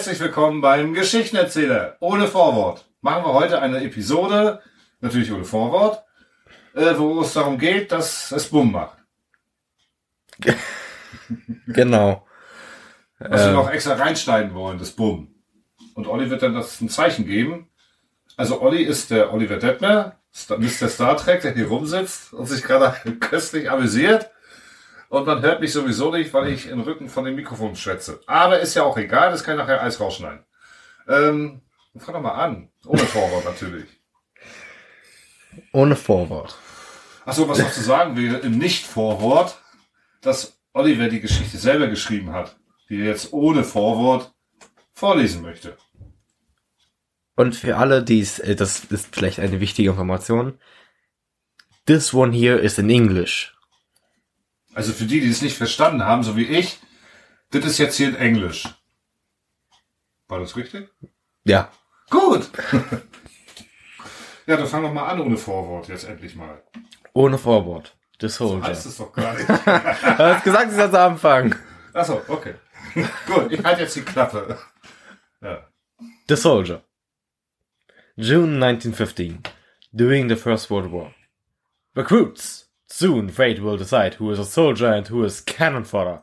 Herzlich willkommen beim Geschichtenerzähler ohne Vorwort. Machen wir heute eine Episode, natürlich ohne Vorwort, äh, wo es darum geht, dass es Bumm macht. Genau. Was wir Ähm. noch extra reinschneiden wollen, das Bumm. Und Olli wird dann das ein Zeichen geben. Also Olli ist der Oliver Detmer, Mr. Star Trek, der hier rumsitzt und sich gerade köstlich amüsiert. Und man hört mich sowieso nicht, weil ich im Rücken von dem Mikrofon schwätze. Aber ist ja auch egal, das kann ich nachher alles rausschneiden. Ähm, fang doch mal an. Ohne Vorwort natürlich. Ohne Vorwort. Achso, was noch zu sagen wäre im Nicht-Vorwort, dass Oliver die Geschichte selber geschrieben hat, die er jetzt ohne Vorwort vorlesen möchte. Und für alle, die es, äh, das ist vielleicht eine wichtige Information. This one here is in English. Also für die, die es nicht verstanden haben, so wie ich, das ist jetzt hier in Englisch. War das richtig? Ja. Gut. ja, dann fangen wir mal an ohne Vorwort, jetzt endlich mal. Ohne Vorwort. The Soldier. Heißt es doch gar nicht. Du hast gesagt, ich soll zu Anfang. Achso, okay. Gut, ich halte jetzt die Klappe. Ja. The Soldier. June 1915. During the First World War. Recruits! Soon fate will decide who is a soldier and who is cannon fodder.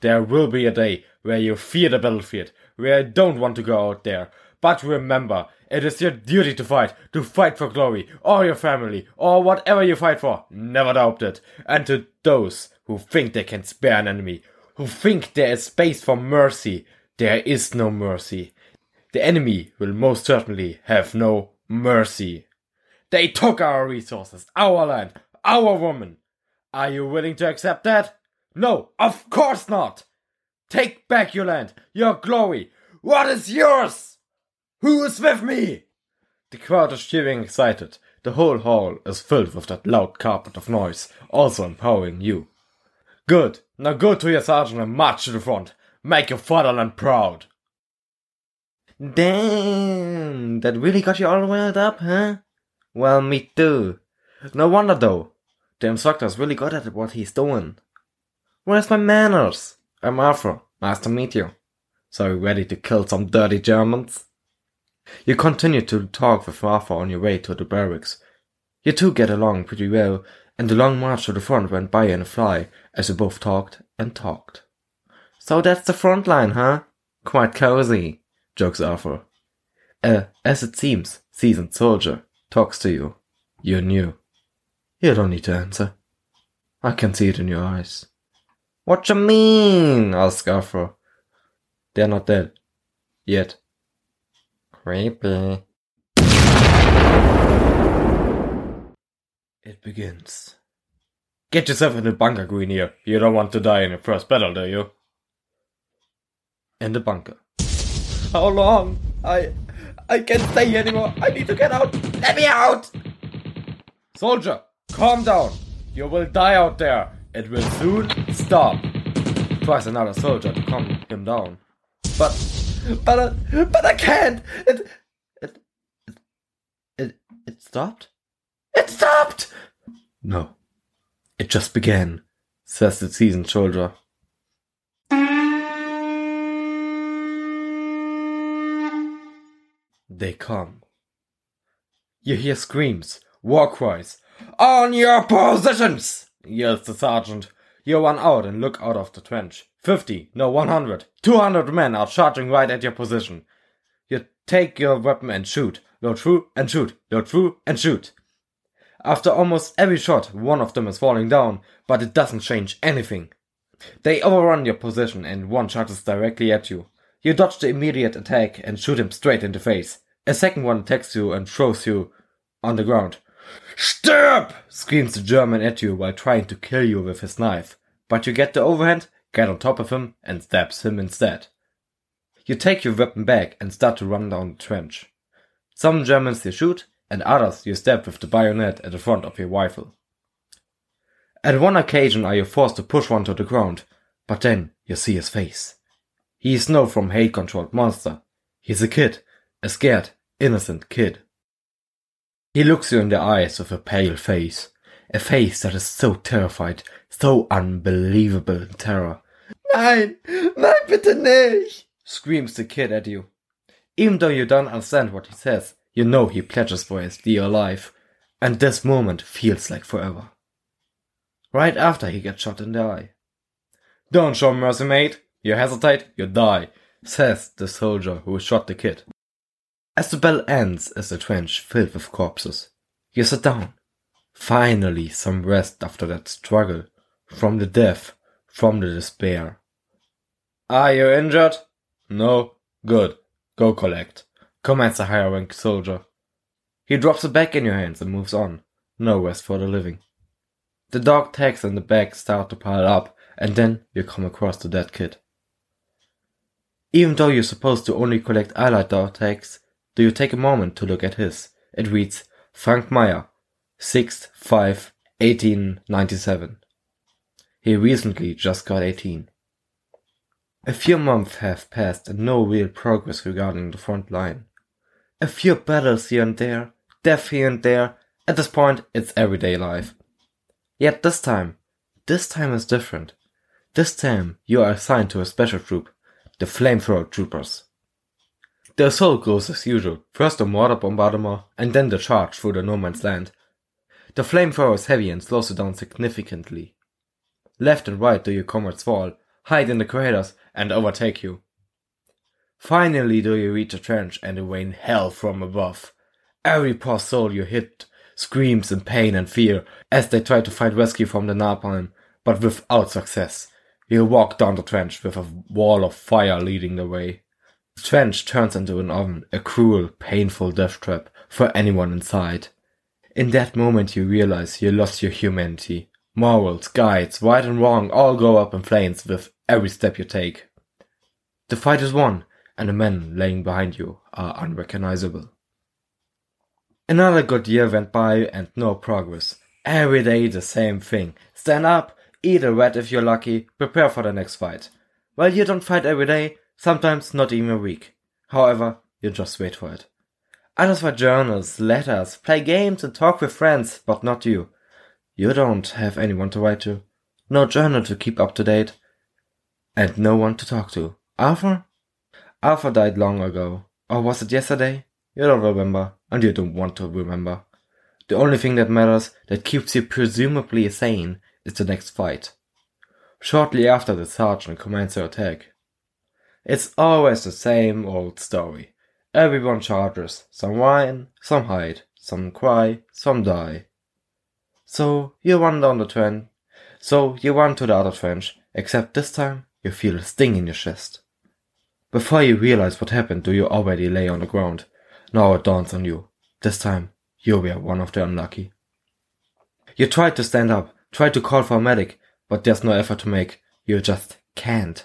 There will be a day where you fear the battlefield, where you don't want to go out there. But remember, it is your duty to fight, to fight for glory, or your family, or whatever you fight for. Never doubt it. And to those who think they can spare an enemy, who think there is space for mercy, there is no mercy. The enemy will most certainly have no mercy. They took our resources, our land, our woman. Are you willing to accept that? No, of course not. Take back your land, your glory. What is yours? Who is with me? The crowd is cheering excited. The whole hall is filled with that loud carpet of noise, also empowering you. Good. Now go to your sergeant and march to the front. Make your fatherland proud. Damn, that really got you all riled up, huh? Well, me too. No wonder though. The instructor's really good at what he's doing. Where's my manners? I'm Arthur. Nice to meet you. So you ready to kill some dirty Germans? You continue to talk with Arthur on your way to the barracks. You two get along pretty well, and the long march to the front went by in a fly as you both talked and talked. So that's the front line, huh? Quite cozy, jokes Arthur. Uh, as it seems, seasoned soldier talks to you. You're new. You don't need to answer. I can see it in your eyes. What you mean? asked Arthur. They're not dead. Yet. Creepy. It begins. Get yourself in the bunker, Greenier. You don't want to die in your first battle, do you? In the bunker. How long? I I can't stay anymore. I need to get out. Let me out! Soldier, calm down. You will die out there. It will soon stop. Twice another soldier to calm him down. But but I, but I can't. It it it it, it stopped. It stopped. No, it just began. Says the seasoned soldier. They come. You hear screams, war cries. On your positions! yells the sergeant. You run out and look out of the trench. Fifty, no, one hundred, two hundred men are charging right at your position. You take your weapon and shoot. Load through and shoot. Load through and shoot. After almost every shot, one of them is falling down, but it doesn't change anything. They overrun your position and one charges directly at you. You dodge the immediate attack and shoot him straight in the face. A second one attacks you and throws you on the ground. Stirb! screams the German at you while trying to kill you with his knife. But you get the overhand, get on top of him, and stabs him instead. You take your weapon back and start to run down the trench. Some Germans you shoot, and others you stab with the bayonet at the front of your rifle. At one occasion are you forced to push one to the ground, but then you see his face. He is no from hate controlled monster. He's a kid, a scared, innocent kid. He looks you in the eyes with a pale face, a face that is so terrified, so unbelievable in terror. Nein, nein, bitte nicht! screams the kid at you. Even though you don't understand what he says, you know he pledges for his dear life, and this moment feels like forever. Right after he gets shot in the eye. Don't show mercy, mate. You hesitate, you die, says the soldier who shot the kid. As the bell ends is the trench filled with corpses. You sit down. Finally some rest after that struggle. From the death, from the despair. Are you injured? No. Good. Go collect. Commands the higher rank soldier. He drops the bag in your hands and moves on. No rest for the living. The dog tags and the bag start to pile up, and then you come across the dead kid. Even though you're supposed to only collect allied dog tags, do you take a moment to look at his? It reads Frank Meyer, 6th 5 1897. He recently just got 18. A few months have passed and no real progress regarding the front line. A few battles here and there, death here and there, at this point it's everyday life. Yet this time, this time is different. This time you are assigned to a special troop, the Flamethrower Troopers. The assault goes as usual, first a mortar bombardment and then the charge through the no man's land. The flamethrower is heavy and slows you down significantly. Left and right do your comrades fall, hide in the craters, and overtake you. Finally do you reach the trench and rain hell from above. Every poor soul you hit screams in pain and fear as they try to find rescue from the napalm, but without success. You walk down the trench with a wall of fire leading the way. The trench turns into an oven, a cruel, painful death trap for anyone inside. In that moment you realize you lost your humanity. Morals, guides, right and wrong all go up in flames with every step you take. The fight is won, and the men laying behind you are unrecognizable. Another good year went by and no progress. Every day the same thing. Stand up, eat a rat if you're lucky, prepare for the next fight. Well, you don't fight every day, sometimes not even a week. However, you just wait for it. Others write journals, letters, play games and talk with friends, but not you. You don't have anyone to write to, no journal to keep up to date, and no one to talk to. Arthur? Arthur died long ago. Or was it yesterday? You don't remember, and you don't want to remember. The only thing that matters, that keeps you presumably sane, is the next fight. Shortly after the sergeant commands your attack. It's always the same old story. Everyone charges, some whine, some hide, some cry, some die. So you run down the trench. So you run to the other trench, except this time you feel a sting in your chest. Before you realize what happened, do you already lay on the ground. Now it dawns on you. This time you were one of the unlucky. You try to stand up, try to call for a medic, but there's no effort to make. You just can't.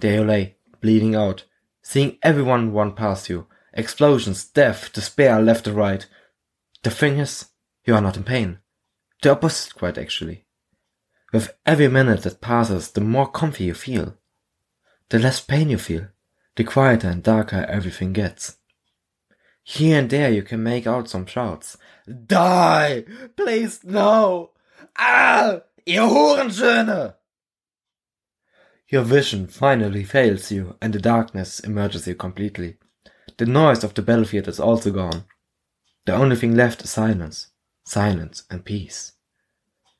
There you lay, bleeding out, seeing everyone run past you. Explosions, death, despair left and right. The thing is, you are not in pain. The opposite quite actually. With every minute that passes, the more comfy you feel. The less pain you feel, the quieter and darker everything gets. Here and there you can make out some shouts. Die! Please no! Ah! Ihr Hurensöhne! Your vision finally fails you and the darkness emerges you completely. The noise of the battlefield is also gone. The only thing left is silence. Silence and peace.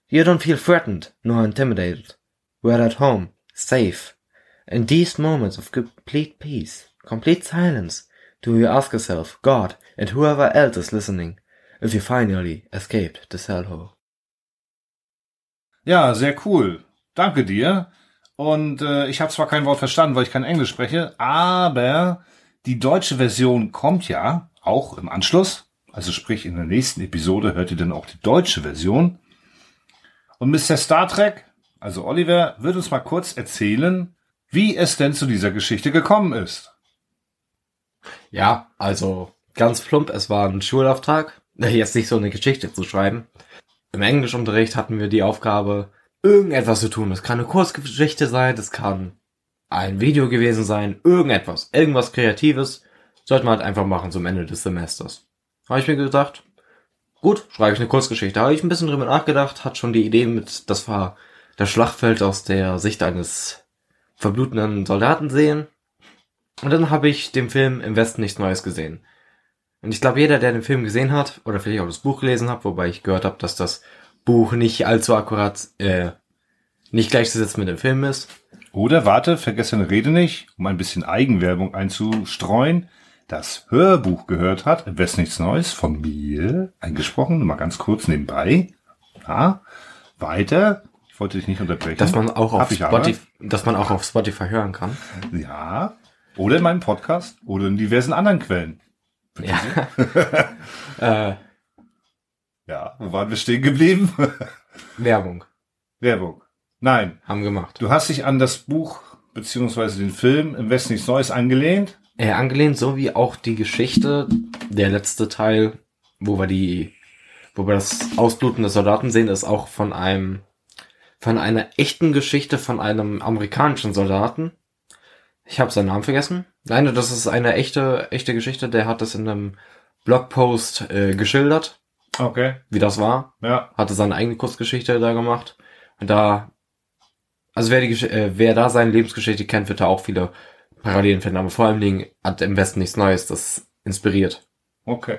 You don't feel threatened nor intimidated. We're at home, safe. In these moments of complete peace, complete silence, do you ask yourself, God, and whoever else is listening, if you finally escaped the cell hole. Ja, sehr cool. Danke dir. Und äh, ich habe zwar kein Wort verstanden, weil ich kein Englisch spreche, aber die deutsche Version kommt ja auch im Anschluss. Also sprich, in der nächsten Episode hört ihr dann auch die deutsche Version. Und Mr. Star Trek, also Oliver, wird uns mal kurz erzählen, wie es denn zu dieser Geschichte gekommen ist. Ja, also ganz plump, es war ein Schulauftrag, jetzt nicht so eine Geschichte zu schreiben. Im Englischunterricht hatten wir die Aufgabe, irgendetwas zu tun. Das kann eine Kurzgeschichte sein, das kann ein Video gewesen sein, irgendetwas, irgendwas Kreatives, sollte man halt einfach machen zum Ende des Semesters. Habe ich mir gedacht, gut, schreibe ich eine Kurzgeschichte. Habe ich ein bisschen drüber nachgedacht, hat schon die Idee mit, das war das Schlachtfeld aus der Sicht eines verblutenden Soldaten sehen. Und dann habe ich den Film Im Westen nichts Neues gesehen. Und ich glaube, jeder, der den Film gesehen hat, oder vielleicht auch das Buch gelesen hat, wobei ich gehört habe, dass das Buch nicht allzu akkurat, äh, nicht gleichzusetzen mit dem Film ist. Oder warte, vergesse eine Rede nicht, um ein bisschen Eigenwerbung einzustreuen, das Hörbuch gehört hat, Westen nichts Neues, von mir eingesprochen, mal ganz kurz nebenbei. Ja, weiter. Ich wollte dich nicht unterbrechen. Dass man auch auf. Spotify, dass man auch auf Spotify hören kann. Ja. Oder in meinem Podcast oder in diversen anderen Quellen. Ja. äh, Ja, wo waren wir stehen geblieben? Werbung. Werbung. Nein, Haben gemacht. du hast dich an das Buch beziehungsweise den Film Im Westen nichts Neues angelehnt. Äh, angelehnt, so wie auch die Geschichte, der letzte Teil, wo wir die, wo wir das Ausbluten des Soldaten sehen, ist auch von einem, von einer echten Geschichte von einem amerikanischen Soldaten. Ich habe seinen Namen vergessen. Nein, das ist eine echte, echte Geschichte. Der hat das in einem Blogpost äh, geschildert, Okay. wie das war. Ja. Hatte seine eigene Kurzgeschichte da gemacht. Und da, also wer die, äh, wer da seine Lebensgeschichte kennt, wird da auch viele Parallelen finden. Aber vor allen Dingen hat im Westen nichts Neues das inspiriert. Okay.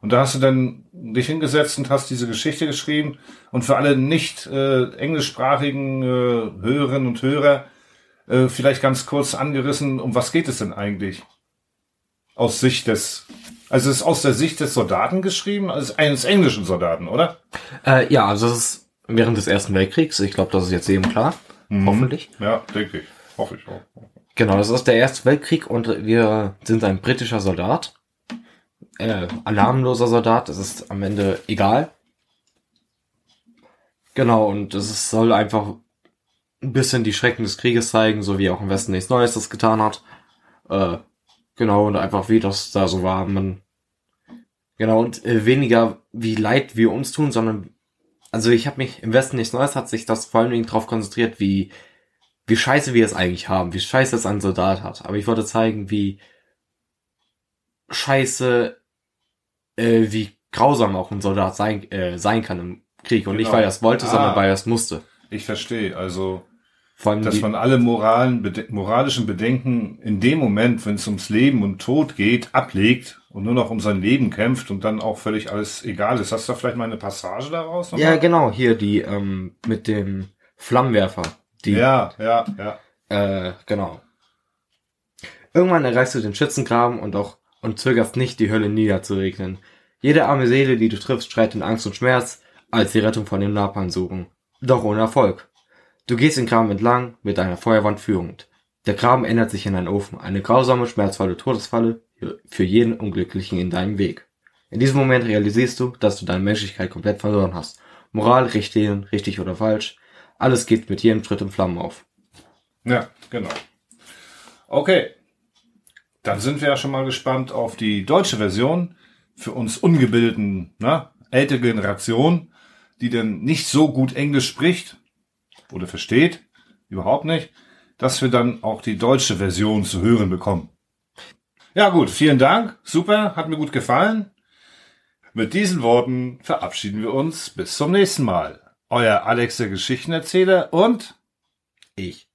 Und da hast du dann dich hingesetzt und hast diese Geschichte geschrieben. Und für alle nicht äh, englischsprachigen äh, Hörerinnen und Hörer äh, vielleicht ganz kurz angerissen, um was geht es denn eigentlich? Aus Sicht des, also es ist aus der Sicht des Soldaten geschrieben, also eines englischen Soldaten, oder? Äh, ja, also es ist während des Ersten Weltkriegs. Ich glaube, das ist jetzt jedem klar. Hoffentlich. Ja, denke ich. Hoffe ich auch. Genau, das ist der Erste Weltkrieg und wir sind ein britischer Soldat. Äh, alarmloser Soldat, das ist am Ende egal. Genau, und es soll einfach ein bisschen die Schrecken des Krieges zeigen, so wie auch im Westen nichts Neues das getan hat. Äh, genau, und einfach wie das da so war. Man, genau, und äh, weniger wie leid wir uns tun, sondern, also ich habe mich, im Westen nichts Neues hat sich das vor allen Dingen darauf konzentriert, wie, wie scheiße wir es eigentlich haben, wie scheiße es ein Soldat hat. Aber ich wollte zeigen, wie scheiße, äh, wie grausam auch ein Soldat sein, äh, sein kann im Krieg. Und nicht, Genau. weil er es wollte, Ah. sondern weil er es musste. Ich verstehe. Also, Vor allem dass man alle moralen, bede moralischen Bedenken in dem Moment, wenn es ums Leben und Tod geht, ablegt und nur noch um sein Leben kämpft und dann auch völlig alles egal ist. Hast du da vielleicht mal eine Passage daraus? noch ja, mal? genau, hier die ähm, mit dem Flammenwerfer. Die, ja, ja, ja. Äh, genau. Irgendwann erreichst du den Schützengraben und auch und zögerst nicht, die Hölle niederzuregnen. Jede arme Seele, die du triffst, schreit in Angst und Schmerz, als die Rettung von dem Napalm suchen. Doch ohne Erfolg. Du gehst den Graben entlang, mit deiner Feuerwand führend. Der Graben ändert sich in einen Ofen, eine grausame, schmerzvolle Todesfalle für jeden Unglücklichen in deinem Weg. In diesem Moment realisierst du, dass du deine Menschlichkeit komplett verloren hast. Moral, Richtlinien, richtig oder falsch, alles geht mit jedem Schritt in Flammen auf. Ja, genau. Okay. Dann sind wir ja schon mal gespannt auf die deutsche Version für uns ungebildeten, ne, ältere Generation, die dann nicht so gut Englisch spricht oder versteht, überhaupt nicht, dass wir dann auch die deutsche Version zu hören bekommen. Ja gut, vielen Dank, super, hat mir gut gefallen. Mit diesen Worten verabschieden wir uns bis zum nächsten Mal. Euer Alex der Geschichtenerzähler und Ich.